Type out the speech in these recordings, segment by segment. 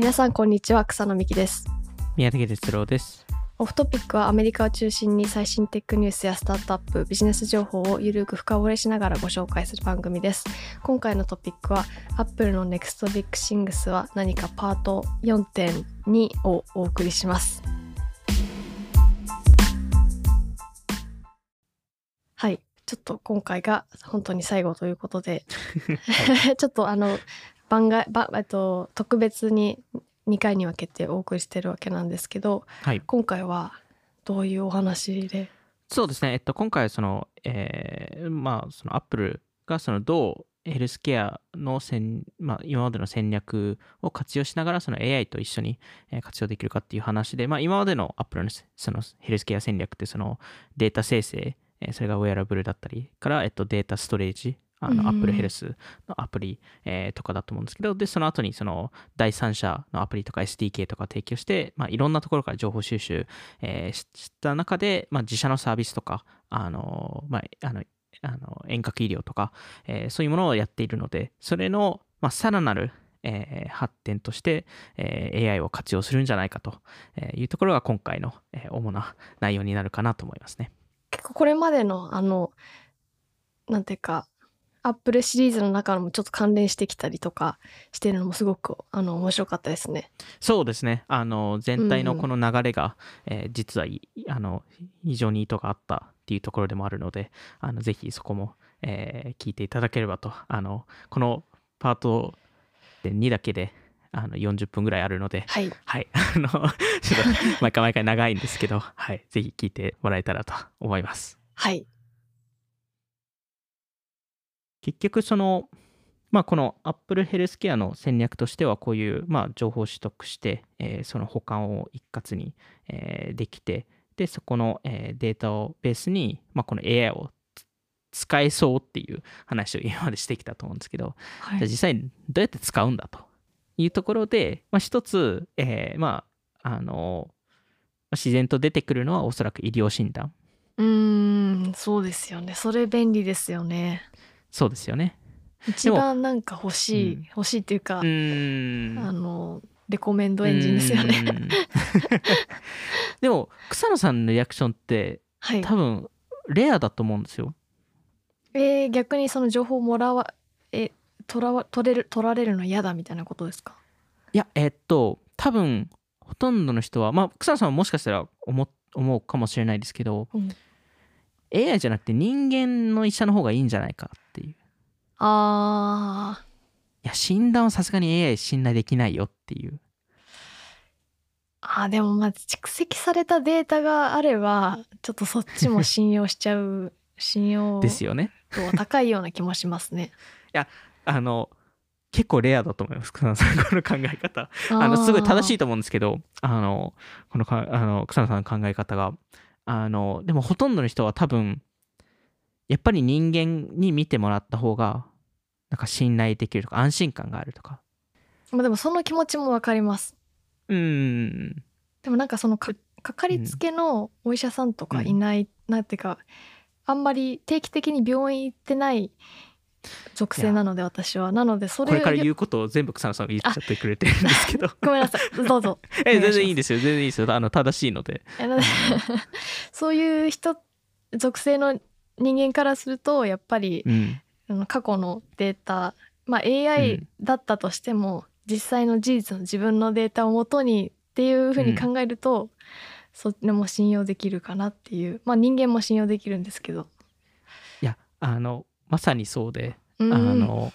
皆さんこんにちは草野美希です。宮崎哲郎です。オフトピックはアメリカを中心に最新テックニュースやスタートアップビジネス情報をゆるく深掘りしながらご紹介する番組です。今回のトピックは Apple の Next Big Things は何かパート4.2をお送りします。はい。ちょっと今回が本当に最後ということで、ちょっとあの番外ばえっと特別に2回に分けてお送りしてるわけなんですけどはい。今回はどういうお話で？そうですね。えっと、今回はその、えーまあ、その Apple がそのどうヘルスケアの戦、まあ、今までの戦略を活用しながらその AI と一緒にえー活用できるかっていう話で、まあ、今までの Apple のせそのヘルスケア戦略ってそのデータ生成、えーそれがウェアラブルだったりから、えっと、データストレージ、あうんの Apple Healthのアプリ、えーとかだと思うんですけど、で、その後にその第三者のアプリとか SDK とか提供して、まあ、いろんなところから情報収集、えーしした中で、まあ、自社のサービスとか、あのまあ、あのあの遠隔医療とか、えーそういうものをやっているので、それの、まあ、さらなる、えー発展として、えー AI を活用するんじゃないかというところが今回の、えー主な内容になるかなと思いますね。結構これまでのあのなんていうかアップルシリーズの中のもちょっと関連してきたりとかしてるのもすごくあの面白かったですね。そうですね。あの、全体のうんこの流れが、えー実はいあの、非常に意図があったっていうところでもあるので、あの、ぜひそこも、えー聞いていただければと。あの、このパート2だけで、あの、40分ぐらいあるので、はい。はい。あの、ちょっと、毎回毎回長いんですけど、はい。ぜひ聞いてもらえたらと思います。はい。結局その、まあ、この Apple Healthcare の戦略としてはこういう、まあ、情報を取得して、えーその保管を一括に、えーできてでそこの、えーデータをベースに、まあ、この AI をつ使えそうっていう話を今までしてきたと思うんですけど、はい。じゃあ実際どうやって使うんだというところで、まあ、一つ、えーまああの自然と出てくるのはおそらく医療診断うーん、そうですよね。それ便利ですよね。そうですよね。一番なんか欲しい、うん欲しいっていうか、あのレコメンドエンジンですよね。でも草野さんのリアクションってはい。多分レアだと思うんですよ。えー逆にその情報もらわえ取らわ取れる取られるの嫌だみたいなことですか？いやえっと多分ほとんどの人はまあ草野さんはもしかしたら思思うかもしれないですけど、うん AI じゃなくて人間の医者の方がいいんじゃないかっていや診断はさすがに AI 信頼できないよっていう。ーあーでもまあ蓄積されたデータがあればちょっとそっちも信用しちゃう 信用ですよね。高いような気もしますね。あの結構レアだと思います草野さんこの考え方。あのすごい正しいい。と思うんですけどあのこのかあの草野さんの考え方があのでもほとんどの人は多分やっぱり人間に見てもらった方がなんか信頼できるとか安心感があるとか。まあでもその気持ちもわかります。うーんでもなんかそのかかかりつけのお医者さんとかいない、なんていうかあんまり定期的に病院行ってない属性なので私は。なのでそれこれから言うことを全部草野さんが言っちゃってくれてるんですけど。ごめんなさい。どうぞ。え全然いいんですよ全然いいですよ。あの正しいので。そういう人属性の人間からするとやっぱりうん過去のデータまあう AI ん。だったとしても、実際の事実の自分のデータをもとにっていうふうに考えると、それも信用できるかなっていうまあ人間も信用できるんですけど。いやあのまさにそうでうん。あの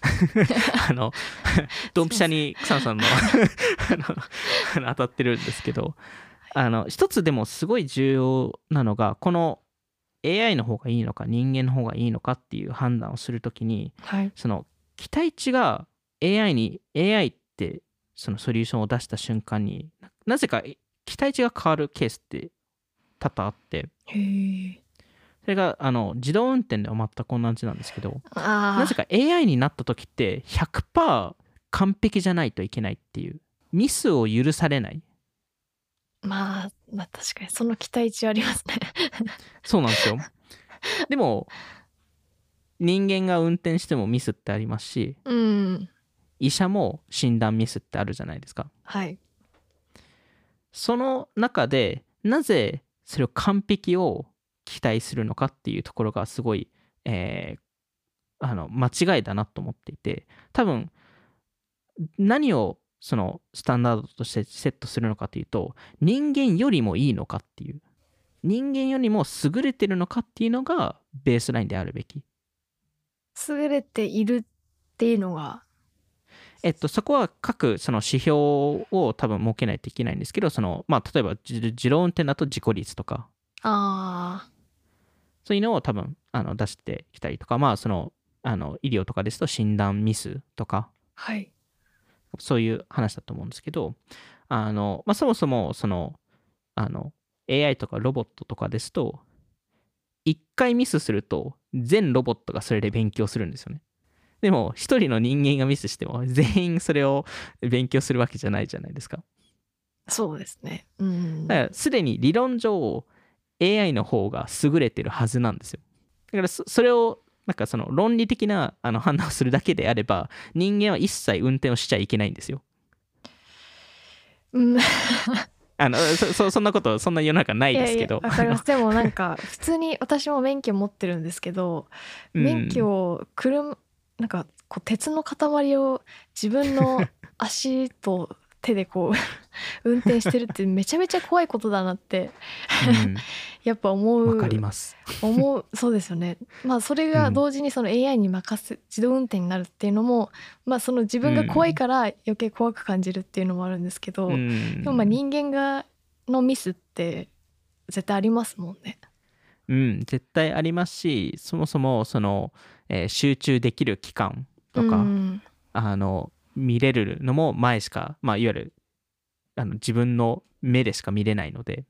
あのドンピシャに草野さんの あのあの当たってるんですけどあの一つでもすごい重要なのがこの AI の方がいいのか人間の方がいいのかっていう判断をするときにはい、その期待値が AI に AI ってそのソリューションを出した瞬間にななぜか期待値が変わるケースって多々あって。それがあの自動運転では全く同じなんですけどなぜか AI になった時って100%完璧じゃないといけないっていうミスを許されないまあまあ確かにその期待値ありますね。そうなんですよ。でも人間が運転してもミスってありますしうん。医者も診断ミスってあるじゃないですか。はい。その中でなぜそれを完璧を期待するのかっていうところがすごい、えーあの間違いだなと思っていて多分何をそのスタンダードとしてセットするのかというと人間よりもいいのかっていう。人間よりも優れてるのかっていうのがベースラインであるべき。優れているっていうのが？えっと、そこは各その指標を多分設けないといけないんですけど、そのまあ、例えば自自動運転だと事故率とか、あそういうのを多分あの出してきたりとか、まあ、そのあの医療とかですと診断ミスとか、ーはいそういう話だと思うんですけど、あのまあ、そもそもそのあの AI とかロボットとかですと、1回ミスすると全ロボットがそれで勉強するんですよね。でも、一人の人間がミスしても全員それを勉強するわけじゃないじゃないですか。そうですねうんだからすでに理論上 AI の方が優れてるはずなんですよ。だからそそれをなんかその論理的なあの判断をするだけであれば人間は一切運転をしちゃいけないんですよ。うんあのそそそんなことそんな世の中ないですけど。いやでもなんか普通に私も免許持ってるんですけど、うん免許を車なんかこう鉄の塊を自分の足と手でこう 運転してるってめちゃめちゃ怖いことだなって やっぱ思う。んうわかります。思うそうですよね。まあそれが同時にその AI に任せ自動運転になるっていうのもまあその自分が怖いから余計怖く感じるっていうのもあるんですけど、うん。でもまあ人間がのミスって絶対ありますもんね。うん、絶対ありますしそもそもその、えー集中できる期間とか、うん。あの見れるのも前しか、まあ、いわゆるあの自分の目でしか見れないので。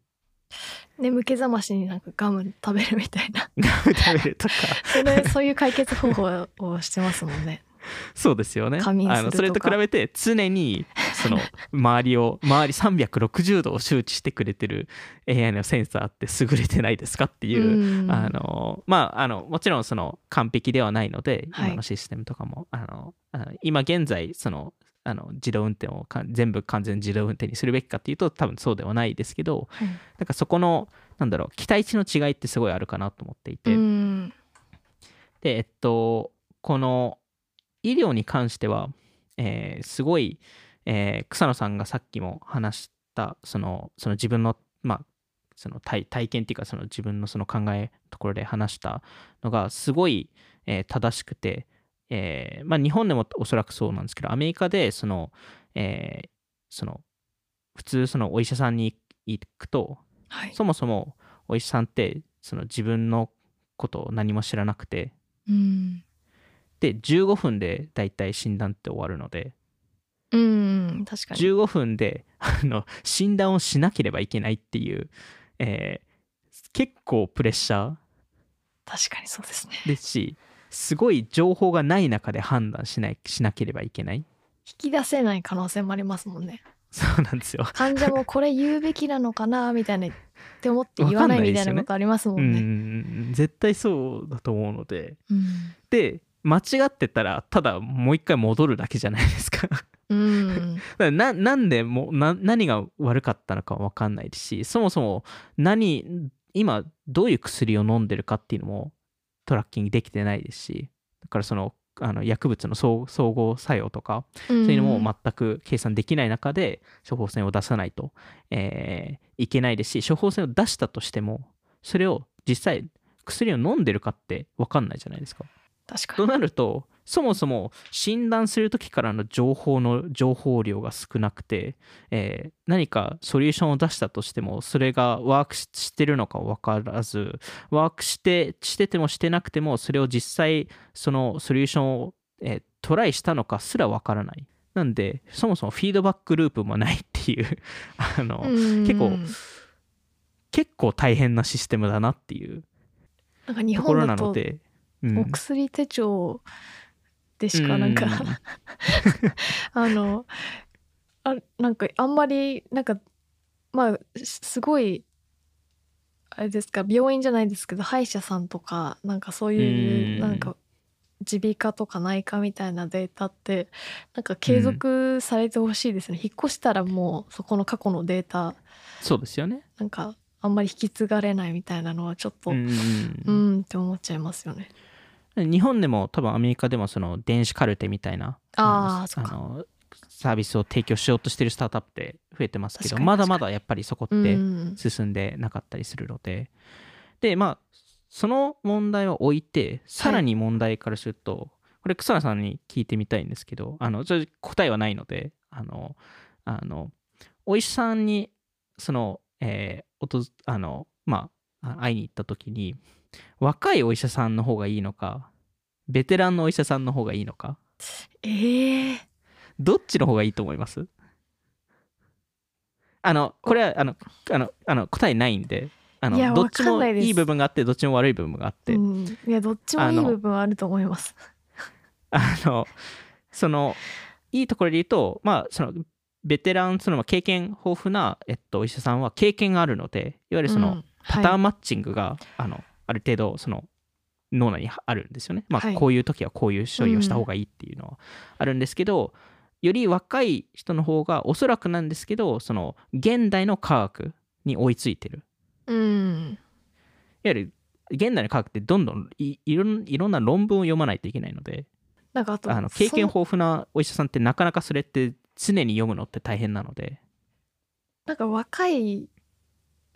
眠気覚ましになんかガム食べるみたいな。ガム食べるとか。それそういう解決方法をしてますもんね。そうですよね。あのそれと比べて常にその周りを周り360度を周知してくれてる AI のセンサーって優れてないですかっていう、うん。あのまああのもちろんその完璧ではないのではい。今のシステムとかも、あのあの今現在そのあの自動運転をか全部完全自動運転にするべきかっていうと多分そうではないですけどはい。なんかそこのなんだろう期待値の違いってすごいあるかなと思っていて、うん。でえっとこの医療に関しては、えーすごい、えー草野さんがさっきも話したそのその自分のまあその体体験っていうかその自分のその考えところで話したのがすごい、えー正しくて、えーまあ、日本でもおそらくそうなんですけどアメリカでその,、えーその普通そのお医者さんに行くとはい。そもそもお医者さんってその自分のことを何も知らなくてうん。で15分でだいたい診断って終わるのでうん確かに。15分であの診断をしなければいけないっていう、えー結構プレッシャー確かにそうですね。ですしすごい情報がない中で判断しないしなければいけない引き出せない可能性もありますもんね。そうなんですよ。患者もこれ言うべきなのかなみたいなって思って言わないみたいなことありますもうんね。ん絶対そうだと思うのでうんで間違ってたらただもう一回戻るだけじゃないですか。うん ななんでもな何が悪かったのか分かんないですしそもそも何今どういう薬を飲んでるかっていうのもトラッキングできてないですしだからそのあの薬物の総総合作用とかそそういうのも全く計算できない中で処方箋を出さないと、えーいけないですし処方箋を出したとしてもそれを実際薬を飲んでるかって分かんないじゃないですか。と確かに。なるとそもそも診断する時からの情報の情報量が少なくて、えー何かソリューションを出したとしてもそれがワークししてるのか分からずワークしてしててもしてなくてもそれを実際そのソリューションを、えートライしたのかすら分からない。なんでそもそもフィードバックループもないっていう あの、うん。結構結構大変なシステムだなっていうところなので、うん。お薬手帳でしかなんか、う んあのあなんかあんまりなんかまあすすごいあれですか病院じゃないですけど歯医者さんとかなんかそういううん。なんか耳鼻科とか内科みたいなデータってなんか継続されてほしいですね、引っ越したらもうそこの過去のデータそうですよね。なんかあんまり引き継がれないみたいなのはちょっとううんうん。んって思っちゃいますよね。日本でも多分アメリカでもその電子カルテみたいなのあーそっか。のサービスを提供しようとしてるスタートアップって増えてますけどまだまだやっぱりそこっうてん。進んでなかったりするので、でまあその問題は置いてさらに問題からすると、これ草野さんに聞いてみたいんですけどあのちょっと答えはないのであのあのお医者さんにその、えーおとあのまあ会いに行った時に若いお医者さんの方がいいのかベテランのお医者さんの方がいいのか？えー、どっちの方がいいと思います？あのこれはあのあのあの答えないんであのどっちもいいい部分があってどっちも悪い部分があって、うん、いやどっちもいい部分はあると思います。あのそのいいところで言うとまあそのベテランそのまあ経験豊富な、えっと、お医者さんは経験があるのでいわゆるその、うんパターはいンマッチングが、あのある程度その脳内にあるんですよね。まあ、はいこういう時はこういう処理をした方がいいっていうのはあるんですけど、より若い人の方がおそらくなんですけどその現代の科学に追いついてる。うんいわゆる現代の科学ってどんどんいいろんいろんな論文を読まないといけないのでなんかあの経験豊富なお医者さんってなかなかそれって常に読むのって大変なので。なんか若い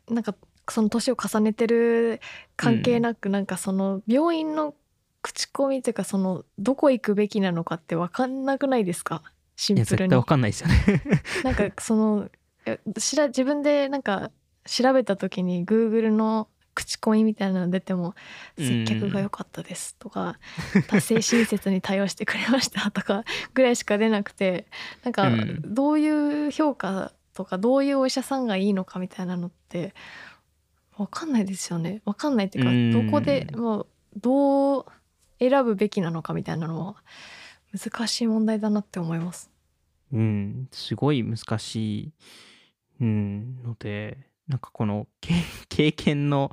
なんかその年を重ねてる関係なく、なんかその病院の口コミというかそのどこ行くべきなのかって分かんなくないですか？シンプルに。絶対わかんないですよね。なんかそのえしら自分でなんか調べた時に Google の口コミみたいなの出ても「うん。接客が良かったです」とか「達成親切に対応してくれました」とか ぐらいしか出なくてなんかうん。どういう評価とかどういうお医者さんがいいのかみたいなのって分かんないですよね分かんないっていうかうんどこでもうどう選ぶべきなのかみたいなのは難しい問題だなって思います。うん、すごい難しい、うん、ので、なんかこの経経験の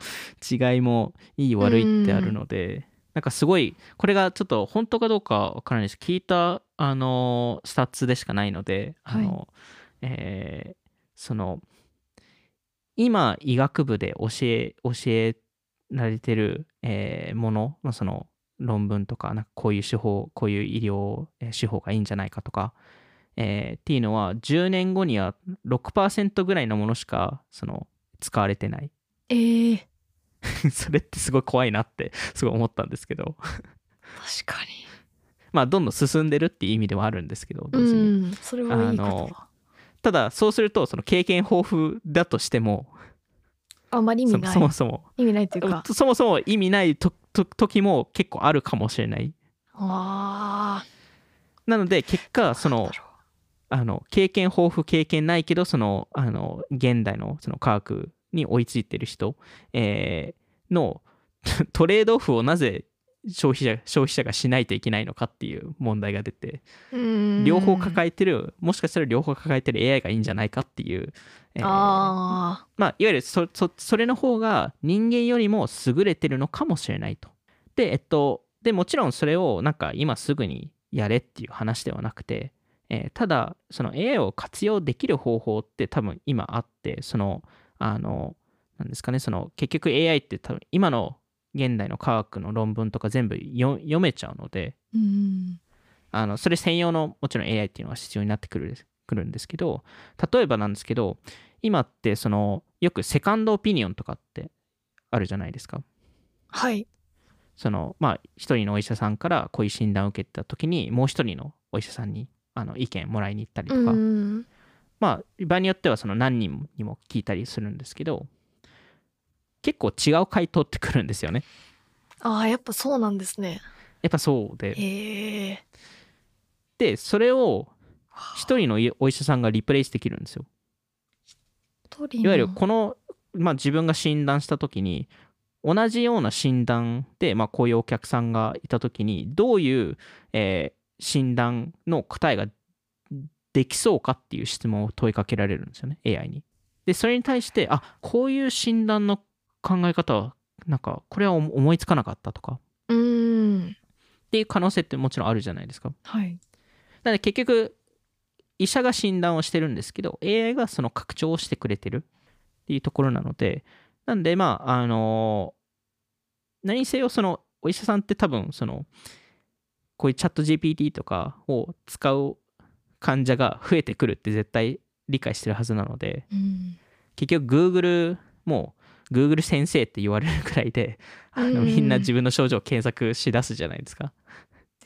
違いもいい悪いってあるので、なんかすごい、これがちょっと本当かどうかわからないです。聞いた、あの、 stats でしかないので、あの、えーその、今、医学部で教え、教えられてる、えーもの、まあ、その、論文とか、なんかこういう手法、こういう医療えー手法がいいんじゃないかとか、えーっていうのは10年後には6%ぐらいのものしかその使われてない。えー、それってすごい怖いなってすごい思ったんですけど。確かに。まあどんどん進んでるっていう意味ではあるんですけど同時に、うん、それはいいことあのだ。ただそうするとその経験豊富だとしてもあまり意そ味ない。そもそも意味ないというか。そもそも意味ないとと時も結構あるかもしれないあなので結あ。果そのあの経験豊富経験ないけどそのあの現代のその科学に追いついてる人、えーのトレードオフをなぜ消費者消費者がしないといけないのかっていう問題が出てうん両方抱えてるもしかしたら両方抱えてる AI がいいんじゃないかっていう、えーあまあ、いわゆるそそそれの方が人間よりも優れてるのかもしれないと。で、えっと、でもちろんそれをなんか今すぐにやれっていう話ではなくて、えーただその AI を活用できる方法って多分今あってそのあのなんですかねその結局 AI って多分今の現代の科学の論文とか全部よ読めちゃうのでーうん。あのそれ専用のもちろん AI っていうのは必要になってくるくるんですけど例えばなんですけど今ってそのよくセカンドオピニオンとかってあるじゃないですか。はい。そのまあ一人のお医者さんからこういう診断を受けた時にもう一人のお医者さんにあの意見もらいに行ったりとか、うん。まあ場合によってはその何人にも聞いたりするんですけど結構違う回答ってくるんですよねああ、やっぱそうなんですね。やっぱそうでへえ。でそれを一人のお医者さんがリプレイスできるんですよ一人のいわゆるこの、まあ、自分が診断した時に同じような診断で、まあ、こういうお客さんがいた時にどういう、えー診断の答えができそうかっていう質問を問いかけられるんですよね AI に。でそれに対してあこういう診断の考え方はなんかこれは思いつかなかったとかうん。っていう可能性ってもちろんあるじゃないですか。はい。なので結局医者が診断をしてるんですけど AI がその拡張をしてくれてるっていうところなのでなんでまああの何にせよそのお医者さんって多分そのこういうチャット GPT とかを使う患者が増えてくるって絶対理解してるはずなのでうん。結局 Google も Google 先生って言われるくらいであのうんみんな自分の症状を検索しだすじゃないですか。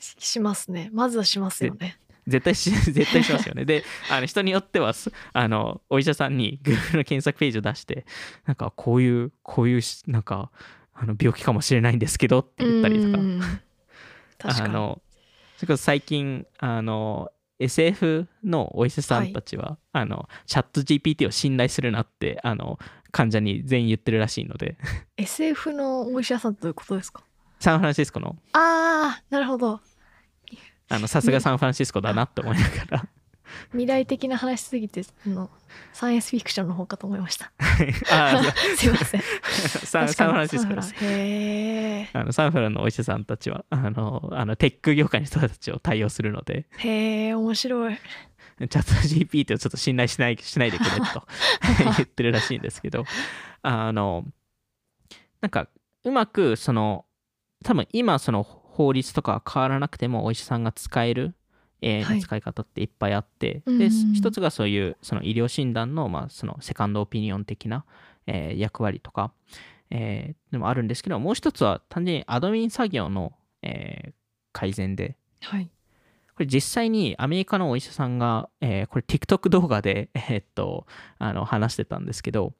ししますね。まずはしますよね。絶対し 絶対しますよね。であの人によってはすあのお医者さんに Google の検索ページを出してなんかこういうこういうしなんかあの病気かもしれないんですけどって言ったりとかかに。あのそれこそ最近あの SF のお医者さんたちは、あのチャット GPT を信頼するなってあの患者に全員言ってるらしいので SF のお医者さんってどういうことですか？サンフランシスコのああ、なるほど。あのさすがサンフランシスコだなって思いながら未来的な話すぎて、あの、サイエンスフィクションの方かと思いました。あ すいません。サンサンフランシスコですへえ。あのサンフランのお医者さんたちはあのあのテック業界の人たちを対応するのでへえ、面白い。チャット GPT をちょっと信頼しないしないでくれと 言ってるらしいんですけどあのなんかうまくその多分今その法律とかは変わらなくてもお医者さんが使えるいの使い方っていっぱいあって、うんで一つがそういうその医療診断の,、まあそのセカンドオピニオン的な、えー役割とか、えーでもあるんですけどもう一つは単純にアドミン作業の、えー改善ではい。これ実際にアメリカのお医者さんが、えーこれ TikTok 動画で、えーっとあの話してたんですけど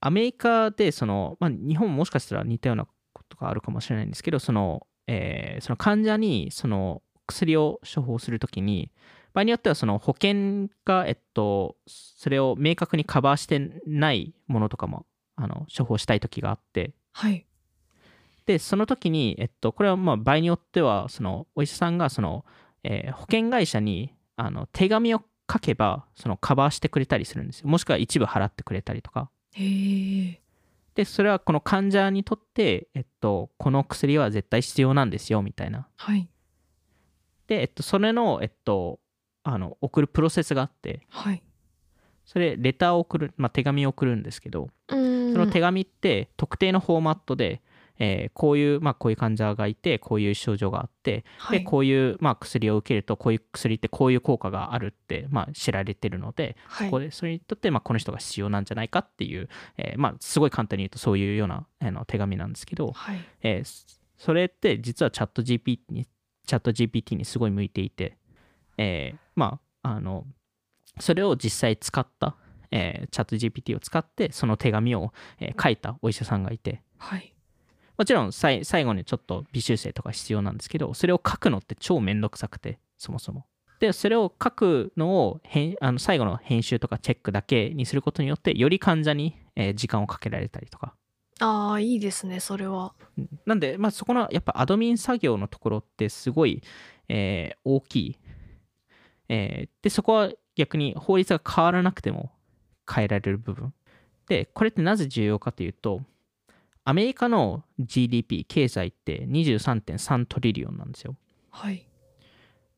アメリカでその、まあ、日本ももしかしたら似たようなことがあるかもしれないんですけどその,、えーその患者にその薬を処方するときに場合によってはその保険が、えっと、それを明確にカバーしてないものとかもあの処方したいときがあってはい。でその時に、えっと、これはまあ場合によってはそのお医者さんがその、えー保険会社にあの手紙を書けばそのカバーしてくれたりするんですよもしくは一部払ってくれたりとか。でそれはこの患者にとって、えっと、この薬は絶対必要なんですよみたいなはい。で、えっと、それの、えっと、あの送るプロセスがあってはい。それレターを送る、まあ、手紙を送るんですけど。その手紙って特定のフォーマットで、えーこういう、まあ、こういう患者がいてこういう症状があってはいでこういう、まあ、薬を受けるとこういう薬ってこういう効果があるって、まあ、知られてるので、はいそこでそれにとって、まあ、この人が必要なんじゃないかっていう、えーまあ、すごい簡単に言うとそういうようなあの手紙なんですけど、はい。えーそれって実はチャット GPT にチャット GPT にすごい向いていて、えーまああのそれを実際使った、えーチャット GPT を使ってその手紙を、えー書いたお医者さんがいてはい。もちろん最後にちょっと微修正とか必要なんですけどそれを書くのって超めんどくさくてそもそも。でそれを書くのを編あの最後の編集とかチェックだけにすることによってより患者に、えー時間をかけられたりとか。ああ、いいですね、それは。うん。なんで、まあ、そこのやっぱアドミン作業のところってすごい、えー大きい、えーでそこは逆に法律が変わらなくても変えられる部分。でこれってなぜ重要かというとアメリカの GDP 経済って23.3トリリオンなんですよはい。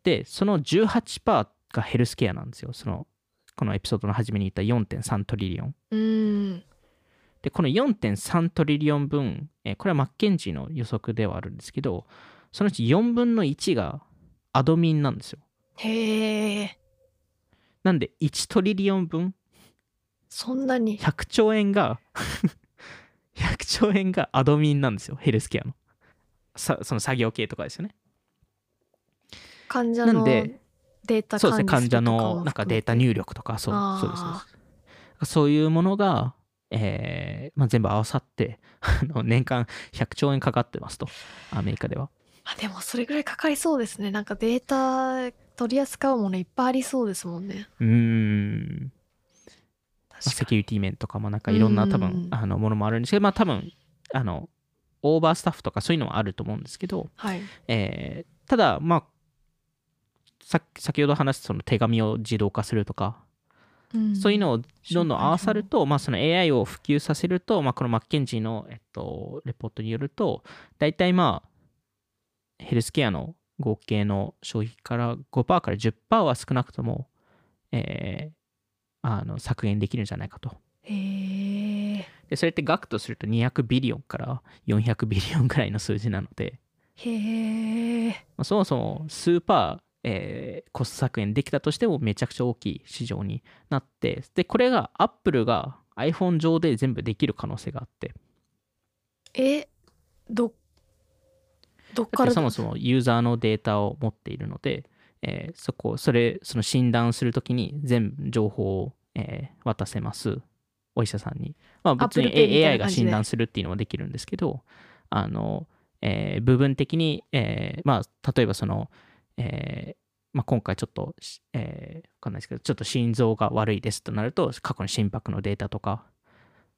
でその18%がヘルスケアなんですよそのこのエピソードの初めに言った4.3トリリオンうーん。で、この4.3トリリオン分、えーこれはマッケンジーの予測ではあるんですけど、そのうち4分の1がアドミンなんですよ。へえ。なんで1トリリオン分、そんなに。100兆円が、100兆円がアドミンなんですよ、ヘルスケアの。さその作業系とかですよね。患者のデータそうですね、患者のなんかデータ入力とか、そうそうですそういうものが、えーまあ、全部合わさって あの年間100兆円かかってますと、アメリカでは。あでもそれぐらいかかりそうですねなんかデータ取り扱うものいっぱいありそうですもんねうーん。まあセキュリティ面とかもなんかいろんな多うん。分あのものもあるんですけど、まあ多分あのオーバースタッフとかそういうのもあると思うんですけど、はい。えーただまあさ先ほど話したその手紙を自動化するとか、うん。そういうのをどんどん合わさると、まあ、その AI を普及させると、まあ、このマッケンジーの、えっと、レポートによると大体まあヘルスケアの合計の消費から5%から10%は少なくとも、えーあの削減できるんじゃないかと。でそれって額とすると200ビリオンから400ビリオンぐらいの数字なので、へえまあそもそも数パー、えーコスト削減できたとしてもめちゃくちゃ大きい市場になってでこれがアップルが iPhone 上で全部できる可能性があって。えどどっからそもそもユーザーのデータを持っているので、えーそこそれその診断するときに全部情報を、えー渡せます。お医者さんに、まあ、別に AI が診断するっていうのもできるんですけどあの、えー部分的に、えーまあ、例えばその、えーまあ、今回ちょっと、しえー、わかんないですけどちょっと心臓が悪いですとなると過去の心拍のデータとか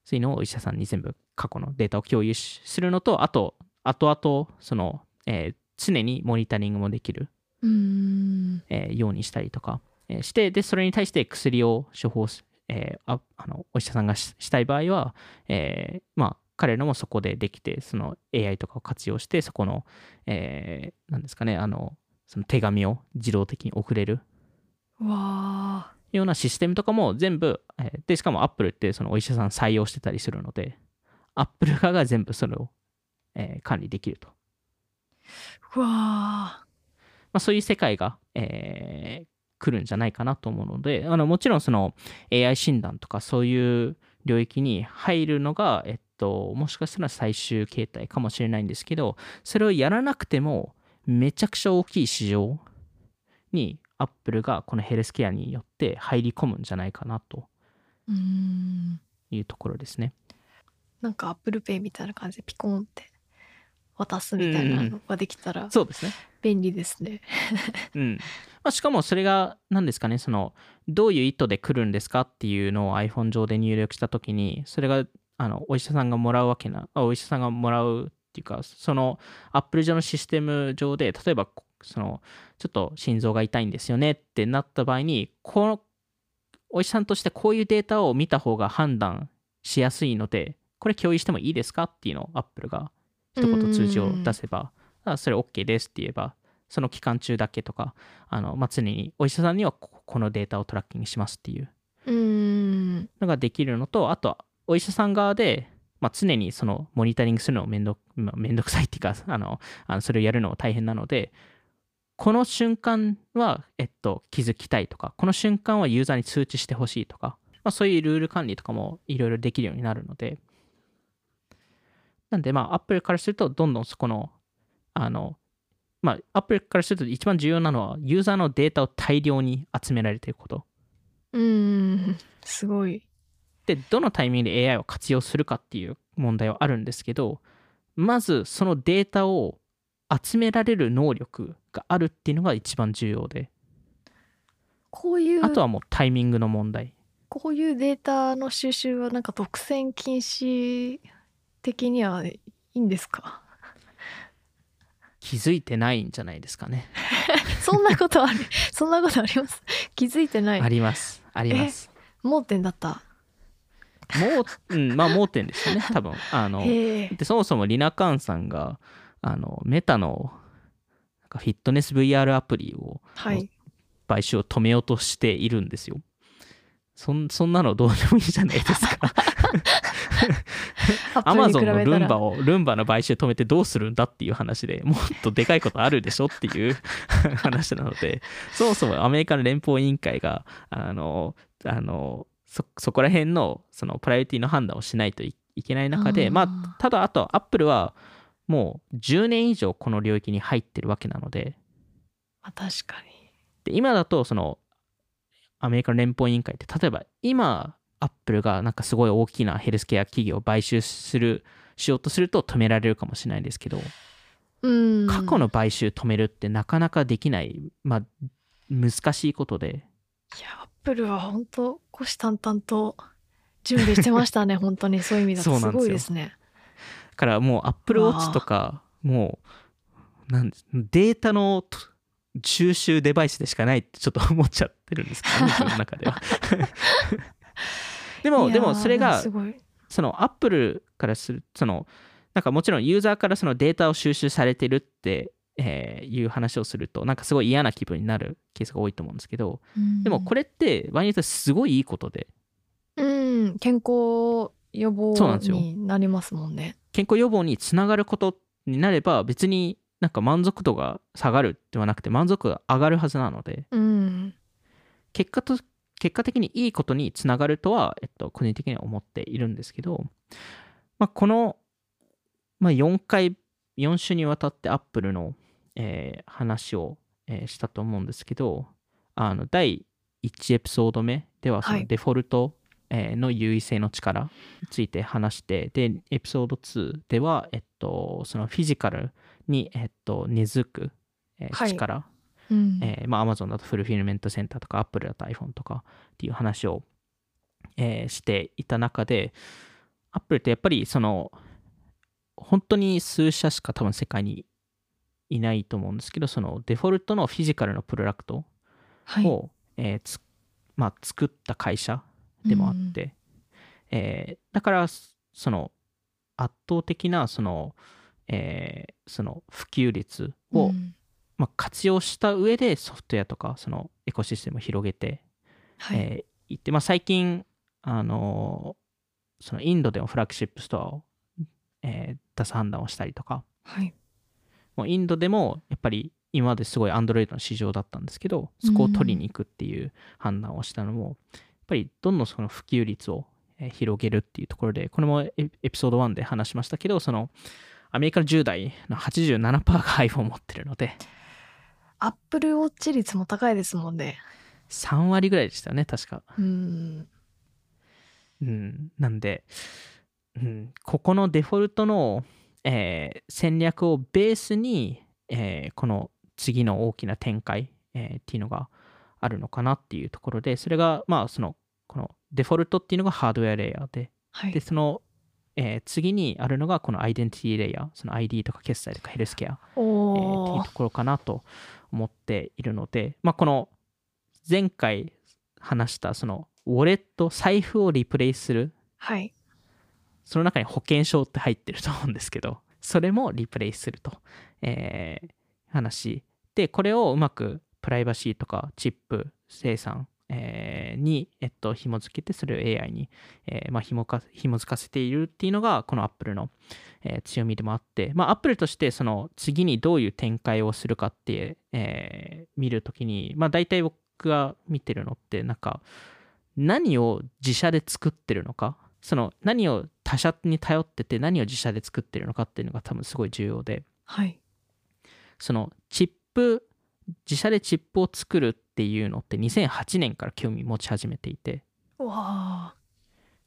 そういうのをお医者さんに全部過去のデータを共有しするのとあと後々その、えー常にモニタリングもできる、うーん。えーようにしたりとか、えーしてでそれに対して薬を処方す、えーああのお医者さんがししたい場合は、えーまあ彼らもそこでできてその AI とかを活用してそこの、えーなんですかねあのその手紙を自動的に送れる。うわあ。ようなシステムとかも全部、えーでしかも Apple ってそのお医者さん採用してたりするので Apple 側が全部それを、えー管理できると。うわあまあ、そういう世界が、えー来るんじゃないかなと思うので、あのもちろんその AI 診断とかそういう領域に入るのが、えっと、もしかしたら最終形態かもしれないんですけど、それをやらなくてもめちゃくちゃ大きい市場に Apple がこのヘルスケアによって入り込むんじゃないかなとうーんいうところですね。なんか Apple Pay みたいな感じでピコンって渡すみたいなのができたらそうですね。便利ですね。うんまあ、しかもそれが何ですかねそのどういう意図で来るんですかっていうのを iPhone 上で入力した時にそれがあのお医者さんがもらうわけなお医者さんがもらうっていうかその Apple 上のシステム上で例えばそのちょっと心臓が痛いんですよねってなった場合にこのお医者さんとしてこういうデータを見た方が判断しやすいのでこれ共有してもいいですかっていうのを Apple が一言通知を出せばそれ OK ですって言えばその期間中だけとかあの、まあ、常にお医者さんにはここのデータをトラッキングしますっていう。のができるのとあとはお医者さん側で、まあ、常にそのモニタリングするのもめんど,、まあ、めんどくさいっていうか あのあのそれをやるのも大変なのでこの瞬間は、えっと、気づきたいとかこの瞬間はユーザーに通知してほしいとか、まあ、そういうルール管理とかもいろいろできるようになるので。なんでまあ Apple からするとどんどんそこのあのまあ Apple からすると一番重要なのはユーザーのデータを大量に集められていること。うーんすごい。でどのタイミングで AI を活用するかっていう問題はあるんですけどまずそのデータを集められる能力があるっていうのが一番重要で。こういうあとはもうタイミングの問題。こういうデータの収集はなんか独占禁止的にはいいんですか？気づいてないんじゃないですかね。そんなことあるそんなことあります？気づいてない。あります。あります。盲点だった。もう、うん、まあ盲点ですよね 多分。あのでそもそもリナカンさんがあのメタのフィットネス VR アプリをはい。買収を止めようとしているんですよ。そんそんなのどうでもいいじゃないですか。アマゾンのルンバをルンバの買収止めてどうするんだっていう話でもっとでかいことあるでしょっていう 話なのでそもそもアメリカの連邦委員会があのあのそそこら辺のそのプライオリティの判断をしないといいけない中でまあただあとアップルはもう10年以上この領域に入ってるわけなので。まあ確かに。で今だとそのアメリカの連邦委員会って例えば今アップルがなんかすごい大きなヘルスケア企業を買収するしようとすると止められるかもしれないですけどうん。過去の買収止めるってなかなかできないまあ難しいことで。いやアップルは本当虎視眈々と準備してましたね 本当に。そういう意味だと。すごいですね。だからもうアップルウォッチとかもうなんデータのと収集デバイスでしかないってちょっと思っちゃってるんですけどね 自分の中では。でもでもそれがそのアップルからするそのなんかもちろんユーザーからそのデータを収集されてるってえーいう話をするとなんかすごい嫌な気分になるケースが多いと思うんですけどでもこれれって場合によってはすごいいいことで。うん健康予防になりますもんね。健康予防につながることになれば別になんか満足度が下がるではなくて満足度が上がるはずなのでうん。結果と結果的にいいことにつながるとは、えっと、個人的には思っているんですけど、まあ、この、まあ、4回4週にわたってアップルの、えー話を、えーしたと思うんですけどあの第1エピソード目ではそはい。のデフォルト、えーの優位性の力について話してでエピソード2では、えっと、そのフィジカルに、えっと、根付く、えーはい。力、うん。えーまあ、Amazon だとフルフィルメントセンターとか Apple だと iPhone とかっていう話を、えーしていた中で Apple ってやっぱりその本当に数社しか多分世界にいないと思うんですけどそのデフォルトのフィジカルのプロダクトはい。を、えーつまあ、作った会社でもあって、えーだからその圧倒的なその,、えーその普及率を、うん。まあ、活用した上でソフトウェアとかそのエコシステムを広げてはい。えーいって、まあ、最近、あのーそのインドでも flagship store を、えー出す判断をしたりとかはい。もうインドでもやっぱり今まですごいアンドロイドの市場だったんですけどそこを取りに行くっていう判断をしたのも、やっぱりどんどんその普及率をえー広げるっていうところでこれもエエピソード1で話しましたけどそのアメリカの10代の87%が iPhone を持ってるので。アップルウォッチ率も高いですもんね。3割ぐらいでしたよね確か。うん。うん、なんで、うん、ここのデフォルトの、えー戦略をベースに、えーこの次の大きな展開、えーっていうのがあるのかなっていうところで、それが、まあ、その、このデフォルトっていうのがハードウェアレイヤーで、はい。で、その、えー次にあるのがこのアイデンティティレイヤー、その ID とか決済とかヘルスケア、えーっていうところかなと思っているので、まあ、この前回話したそのウォレット財布をリプレイするはい。その中に保険証って入ってると思うんですけどそれもリプレイすると、えー話。でこれをうまくプライバシーとかチップ生産、えーに、えっと、紐付けてそれを AI に、えーまあ、紐か紐付かせているっていうのがこの Apple の、えー強みでもあって、まあ、Apple としてその次にどういう展開をするかって、えー見るときに、まあ、大体僕が見てるのってなんか何を自社で作ってるのかその何を他社に頼ってて何を自社で作ってるのかっていうのが多分すごい重要で。はい。そのチップ自社でチップを作るっていうのって2008年から興味持ち始めていて。うわ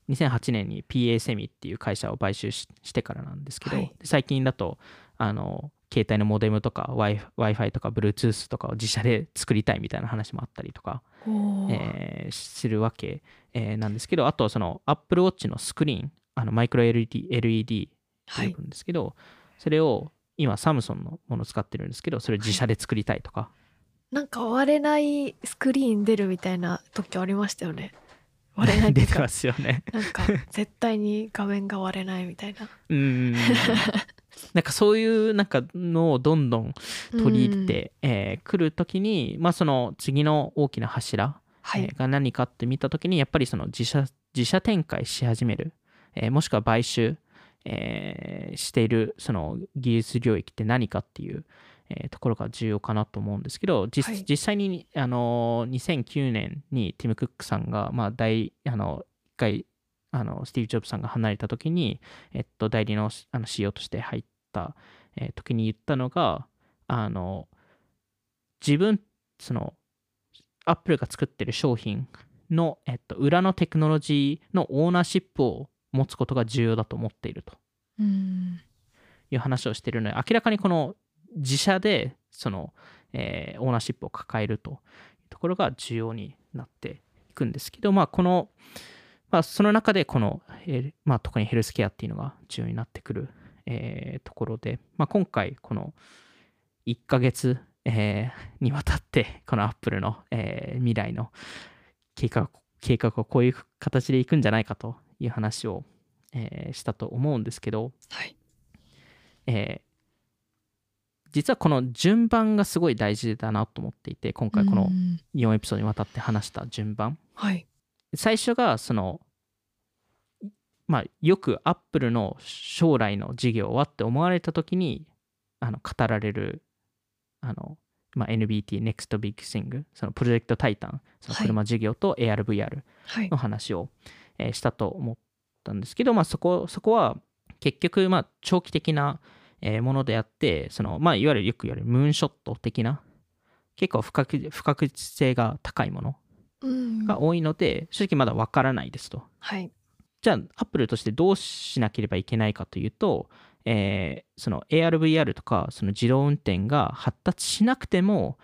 2008年に PA セミっていう会社を買収ししてからなんですけど、はい。で最近だとあの携帯のモデムとか w i f i とか Bluetooth とかを自社で作りたいみたいな話もあったりとか、えーするわけ、えーなんですけどあとその Apple Watch のスクリーンあのマイクロ LED, LED ってはい呼ぶんですけど、それを今サムソンのものを使ってるんですけどそれを自社で作りたいとか、なんか割れないスクリーン出るみたいな時ありましたよね。割れないっていうか 出てますよね。なんか絶対に画面が割れないみたいな。うーんなんかそういうなんかのをどんどん取り入れてく、えー来る時に、まあ、その次の大きな柱、はい、えーが何かって見た時にやっぱりその自社自社展開し始める、えーもしくは買収、えーしているその技術領域って何かっていう、えーところが重要かなと思うんですけど実,、はい。実際に、あのー2009年にティム・クックさんが、まあ、大あの一回あのスティーブ・ジョブズさんが離れた時に、えっと、代理のあの CEO として入った、えー時に言ったのがあの自分そのアップルが作ってる商品の、えっと、裏のテクノロジーのオーナーシップを持つことが重要だと思っていると。うん。いう話をしているので明らかにこの自社でその、えーオーナーシップを抱えるというところが重要になっていくんですけど、まあ、この、まあ、その中でこの、えーまあ、特にヘルスケアっていうのが重要になってくる、えーところで、まあ、今回この1ヶ月、えーにわたってこのアップルの、えー未来の計画計画をこういう形でいくんじゃないかという話を、えーしたと思うんですけど、はい。えー実はこの順番がすごい大事だなと思っていて今回このうん。4エピソードにわたって話した順番。はい。最初がそのまあよくアップルの将来の事業はって思われた時にあの語られるあの、まあ、NBT Next Big Thing そのプロジェクトタイタンそのはい。車事業と ARVR はい。の話を、えーしたと思ったんですけど、まあ、そこそこは結局まあ長期的なえーものであってその、まあ、いわゆるよく言われるムーンショット的な結構不確不確実性が高いものうんが多いので、正直まだわからないですと。はいじゃあ、アップルとしてどうしなければいけないかというと、えーその ARVR とかその自動運転が発達しなくても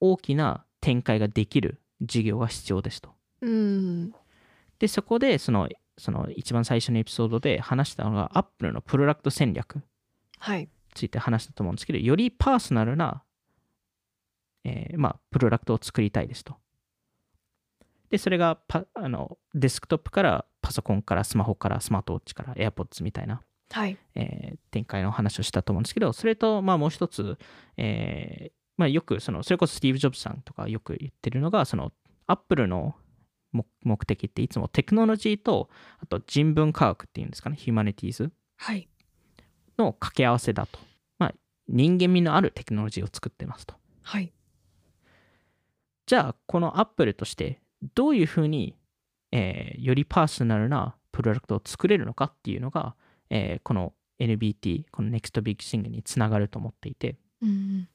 大きな展開ができる事業が必要ですと。うんで、そこでそのその一番最初のエピソードで話したのが、アップルのプロダクト戦略ついて話したと思うんですけど、よりパーソナルな、えーまあ、プロダクトを作りたいですと。で、それがパあのデスクトップからパソコンからスマホからスマートウォッチから AirPods みたいな、はい。えー展開の話をしたと思うんですけど、それと、まあ、もう一つ、えーまあ、よくその、それこそスティーブ・ジョブズさんとかよく言ってるのが、その、アップルの目目的っていつもテクノロジーと、あと人文科学っていうんですかね、ヒューマニティーズ。はいの掛け合わせだと。まあ、人間味のあるテクノロジーを作ってますと。はいじゃあ、このアップルとして、どういうふうに、えーよりパーソナルなプロダクトを作れるのかっていうのが、えーこの NBT、この Next Big Thing につながると思っていて、うん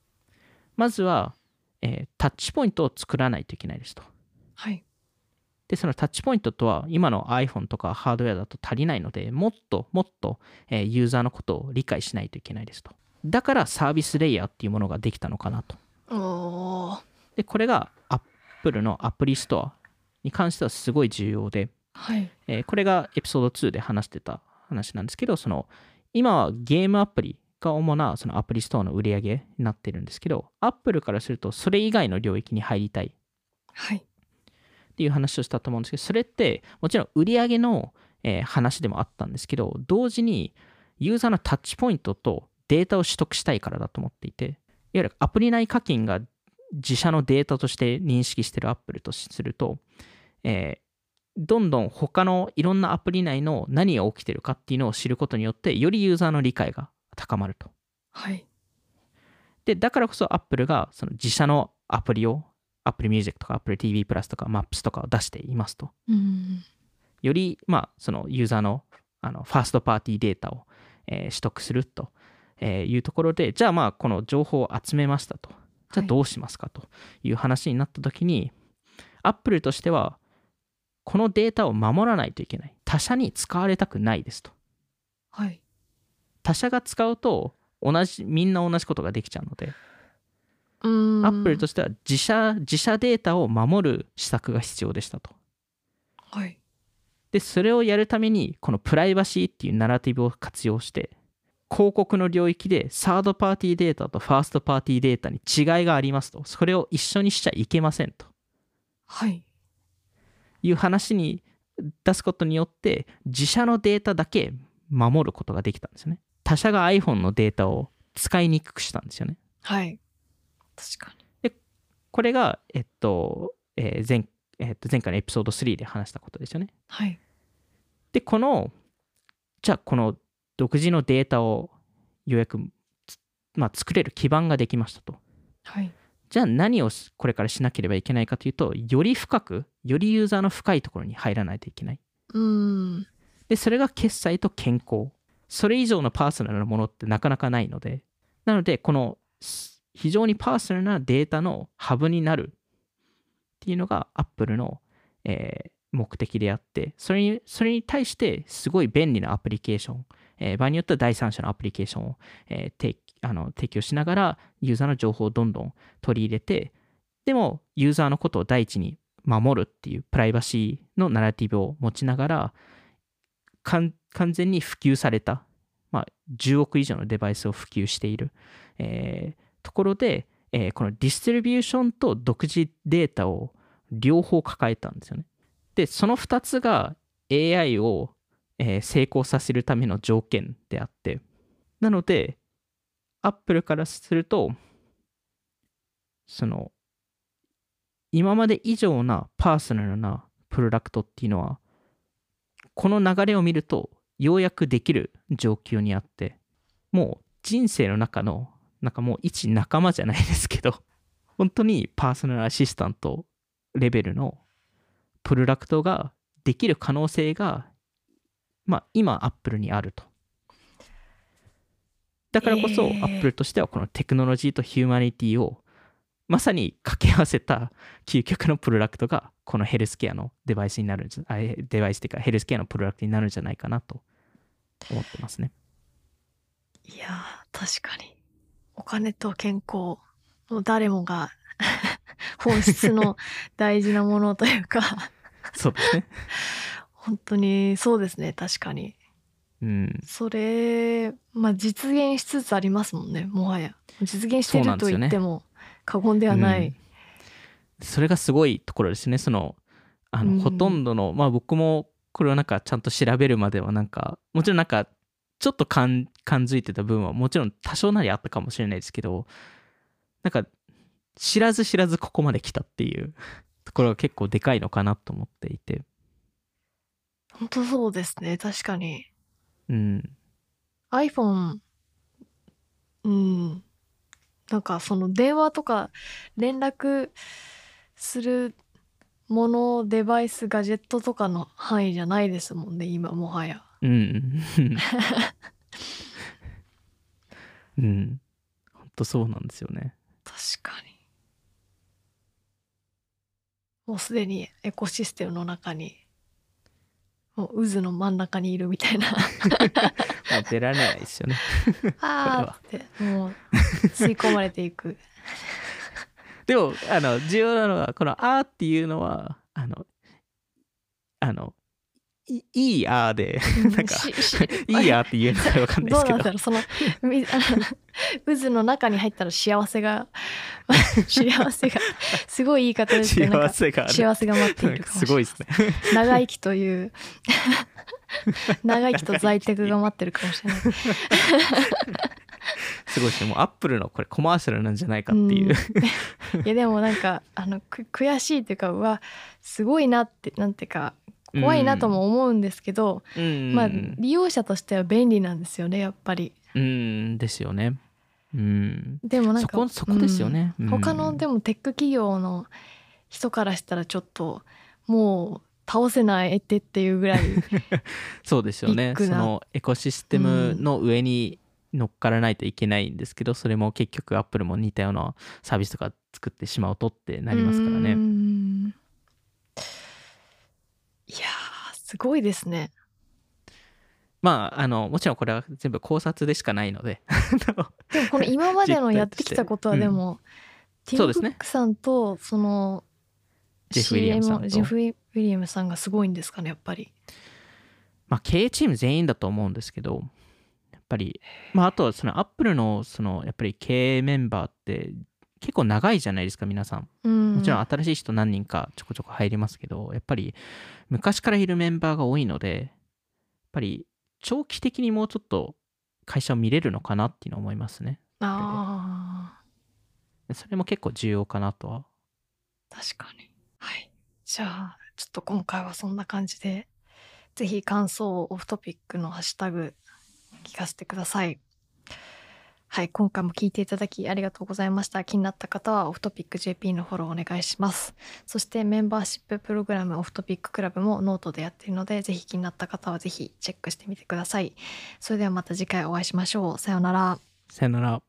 まずは、えータッチポイントを作らないといけないですと。はいで、そのタッチポイントとは、今の iPhone とかハードウェアだと足りないので、もっともっと、えーユーザーのことを理解しないといけないですと。だからサービスレイヤーっていうものができたのかなと。で、これが Apple のアプリストアに関してはすごい重要で、はいえーこれがエピソード2で話してた話なんですけど、その今はゲームアプリが主なそのアプリストアの売り上げになってるんですけど、Apple からするとそれ以外の領域に入りたいはいっていう話をしたと思うんですけど、それってもちろん売り上げの、えー話でもあったんですけど、同時にユーザーのタッチポイントとデータを取得したいからだと思っていて、いわゆるアプリ内課金が自社のデータとして認識してるアップルとすると、えーどんどん他のいろんなアプリ内の何が起きてるかっていうのを知ることによって、よりユーザーの理解が高まると。はいで、だからこそ Apple がその自社のアプリを Apple Music とか Apple TV プラスとか Maps とかを出していますと。うんより、まあ、そのユーザーのあのファーストパーティーデータを、えー取得するとえーいうところで、じゃあまあ、この情報を集めましたと。じゃあどうしますかという話になったときに、Apple としては、このデータを守らないといけない。他社に使われたくないですと。はい他社が使うと、同じ、みんな同じことができちゃうので、うんアップルとしては自社、自社データを守る施策が必要でしたと。はいで、それをやるために、このプライバシーっていうナラティブを活用して、広告の領域でサードパーティーデータとファーストパーティーデータに違いがありますと。それを一緒にしちゃいけませんとはいいう話に出すことによって、自社のデータだけ守ることができたんですよね。他社が iPhone のデータを使いにくくしたんですよね。はい確かこれが、えっと、えー前えっと、前回のエピソード3で話したことですよね。はいで、この、じゃあこの独自のデータをようやく、つまあ、作れる基盤ができましたと。はいじゃあ何をしこれからしなければいけないかというと、より深く、よりユーザーの深いところに入らないといけない。うんで、それが決済と健康。それ以上のパーソナルなものってなかなかないので、なので、このす非常にパーソナルなデータのハブになるっていうのが Apple の、えー目的であって、それにそれに対してすごい便利なアプリケーション、えー場合によっては第三者のアプリケーションを、えー提あの提供しながら、ユーザーの情報をどんどん取り入れて、でもユーザーのことを第一に守るっていうプライバシーのナラティブを持ちながら、完全に普及された、まあ、10億以上のデバイスを普及している、えーところで、えーこのディストリビューションと独自データを両方抱えたんですよね。で、その2つが AI を、えー成功させるための条件であって、なので、アップルからするとその今まで以上なパーソナルなプロダクトっていうのはこの流れを見るとようやくできる状況にあってもう人生の中のなんかもう一仲間じゃないですけど本当にパーソナルアシスタントレベルのプロダクトができる可能性がまあ今アップルにあると。だからこそ、えー。アップルとしてはこのテクノロジーとヒューマニティをまさに掛け合わせた究極のプロダクトがこのヘルスケアのデバイスになるんじゃデバイスっていうかヘルスケアのプロダクトになるんじゃないかなと思ってますね。いやー確かにお金と健康もう誰もが 本質の大事なものというか。そうですね。本当にそうですね確かに。うん。それまあ実現しつつありますもんねもはや。実現してると言っても過言ではない、うん。それがすごいところですね。そのあの、うん。ほとんどのまあ僕もこれをなんかちゃんと調べるまではなんかもちろんなんかちょっと感感づいてた部分はもちろん多少なりあったかもしれないですけどなんか知らず知らずここまで来たっていう ところが結構でかいのかなと思っていて。本当そうですね確かにうん。iPhone うんなんかその電話とか連絡するものデバイスガジェットとかの範囲じゃないですもんね今もはやうん。うん。本当そうなんですよね。確かにもうすでにエコシステムの中にもう渦の真ん中にいるみたいな もう出られないですよね。あーってもう吸い込まれていくでも、あの、重要なのは、このあーっていうのは、あの、あの、いいいあーで、なんか、いいあーって言えるのかわかんないどですけどうなんだろうそのみあの渦の中に入ったら幸せが 幸せがすごい言い方ですけどなんか幸せが。幸せが待っているかもしれないすごいですね。長生きという 長生きと在宅が待ってるかもしれないすごいですね。もうアップルのこれコマーシャルなんじゃないかっていう。いやでもなんかあのく悔しいというかうわすごいなってなんていうか怖いなとも思うんですけど、うん。まあ利用者としては便利なんですよねやっぱりうん、ですよね。うん。でもなんかそこ、そこですよね。うん他のでも、もテック企業の人からしたらちょっともう倒せないってっていうぐらい そうですよね。そのエコシステムの上に乗っからないといけないんですけど、それも結局アップルも似たようなサービスとか作ってしまうとってなりますからね。んいやーすごいですね。まあ、あの、もちろんこれは全部考察でしかないので、でもこの今までのやってきたことはでも、ティム・クックさんとそのジェフ・ウィリアムジェフ・ウィリアムさんがすごいんですかねやっぱり。まあ、経営チーム全員だと思うんですけど、やっぱり、まあ、あとはそのアップルの、その、やっぱり経営メンバーって結構長いじゃないですか、皆さん。うんもちろん新しい人何人かちょこちょこ入りますけど、やっぱり昔からいるメンバーが多いので、やっぱり長期的にもうちょっと会社を見れるのかなっていうのは思いますね。あそれも結構重要かなとは。ー確かにはいじゃあちょっと今回はそんな感じでぜひ感想をオフトピックのハッシュタグ聞かせてくださいはい今回も聞いていただきありがとうございました。気になった方はオフトピック JP のフォローお願いします。そしてメンバーシッププログラムオフトピッククラブもノートでやっているのでぜひ気になった方はぜひチェックしてみてください。それではまた次回お会いしましょう。さようなら。さよなら。